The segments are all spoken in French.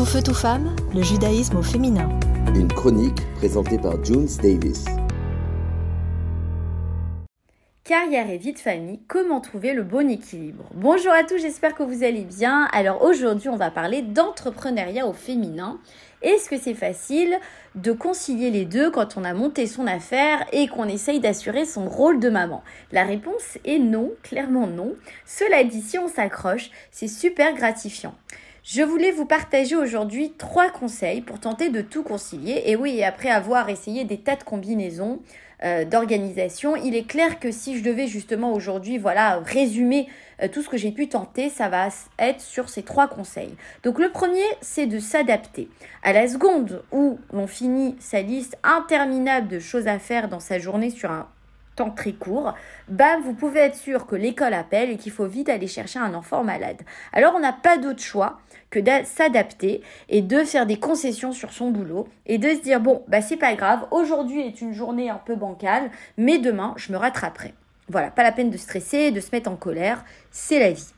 Tout feu, tout femme, le judaïsme au féminin. Une chronique présentée par Junes Davis. Carrière et vie de famille, comment trouver le bon équilibre? Bonjour à tous, j'espère que vous allez bien. Alors aujourd'hui, on va parler d'entrepreneuriat au féminin. Est-ce que c'est facile de concilier les deux quand on a monté son affaire et qu'on essaye d'assurer son rôle de maman? La réponse est non, clairement non. Cela dit, si on s'accroche, c'est super gratifiant. Je voulais vous partager aujourd'hui trois conseils pour tenter de tout concilier. Et oui, après avoir essayé des tas de combinaisons, euh, d'organisation. Il est clair que si je devais justement aujourd'hui, voilà, résumer euh, tout ce que j'ai pu tenter, ça va être sur ces trois conseils. Donc le premier, c'est de s'adapter. À la seconde où l'on finit sa liste interminable de choses à faire dans sa journée sur un très court, bam, vous pouvez être sûr que l'école appelle et qu'il faut vite aller chercher un enfant malade. Alors on n'a pas d'autre choix que de s'adapter et de faire des concessions sur son boulot et de se dire bon, bah c'est pas grave, aujourd'hui est une journée un peu bancale, mais demain je me rattraperai. Voilà, pas la peine de stresser, de se mettre en colère, c'est la vie.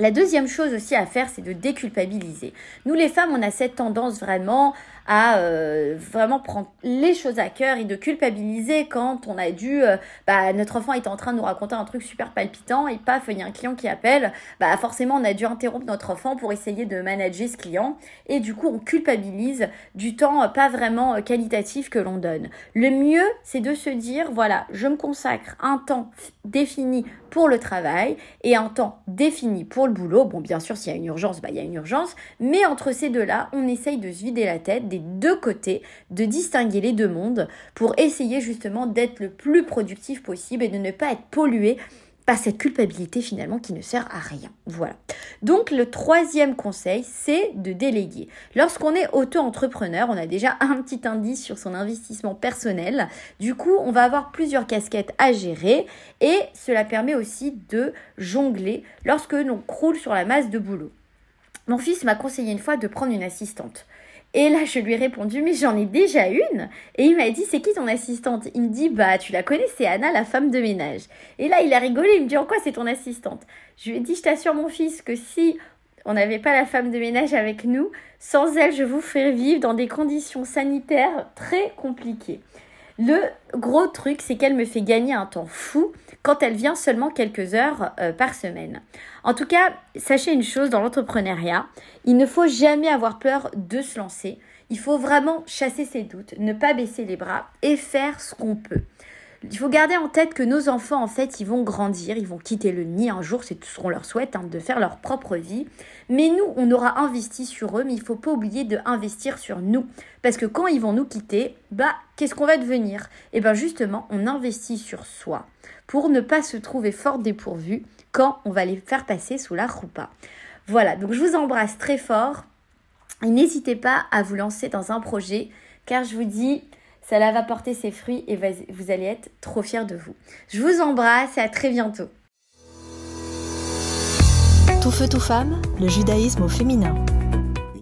La deuxième chose aussi à faire, c'est de déculpabiliser. Nous les femmes, on a cette tendance vraiment à euh, vraiment prendre les choses à cœur et de culpabiliser quand on a dû, euh, bah, notre enfant est en train de nous raconter un truc super palpitant et paf, il y a un client qui appelle, bah forcément on a dû interrompre notre enfant pour essayer de manager ce client et du coup on culpabilise du temps euh, pas vraiment qualitatif que l'on donne. Le mieux, c'est de se dire, voilà, je me consacre un temps défini pour le travail et un temps défini pour le boulot. Bon, bien sûr, s'il y a une urgence, bah, il y a une urgence. Mais entre ces deux-là, on essaye de se vider la tête des deux côtés, de distinguer les deux mondes pour essayer justement d'être le plus productif possible et de ne pas être pollué par cette culpabilité finalement qui ne sert à rien. Voilà. Donc le troisième conseil, c'est de déléguer. Lorsqu'on est auto-entrepreneur, on a déjà un petit indice sur son investissement personnel. Du coup, on va avoir plusieurs casquettes à gérer et cela permet aussi de jongler lorsque l'on croule sur la masse de boulot. Mon fils m'a conseillé une fois de prendre une assistante. Et là, je lui ai répondu, mais j'en ai déjà une. Et il m'a dit, c'est qui ton assistante? Il me dit, bah, tu la connais, c'est Anna, la femme de ménage. Et là, il a rigolé, il me dit, en quoi c'est ton assistante? Je lui ai dit, je t'assure, mon fils, que si on n'avait pas la femme de ménage avec nous, sans elle, je vous ferais vivre dans des conditions sanitaires très compliquées. Le gros truc, c'est qu'elle me fait gagner un temps fou quand elle vient seulement quelques heures euh, par semaine. En tout cas, sachez une chose dans l'entrepreneuriat, il ne faut jamais avoir peur de se lancer. Il faut vraiment chasser ses doutes, ne pas baisser les bras et faire ce qu'on peut. Il faut garder en tête que nos enfants, en fait, ils vont grandir, ils vont quitter le nid un jour, c'est tout ce qu'on leur souhaite, hein, de faire leur propre vie. Mais nous, on aura investi sur eux, mais il faut pas oublier de investir sur nous. Parce que quand ils vont nous quitter, bah, qu'est-ce qu'on va devenir? Et eh bien justement, on investit sur soi pour ne pas se trouver fort dépourvu quand on va les faire passer sous la roupa. Voilà, donc je vous embrasse très fort et n'hésitez pas à vous lancer dans un projet car je vous dis, cela va porter ses fruits et vous allez être trop fiers de vous. Je vous embrasse et à très bientôt. Tout feu, tout femme, le judaïsme au féminin.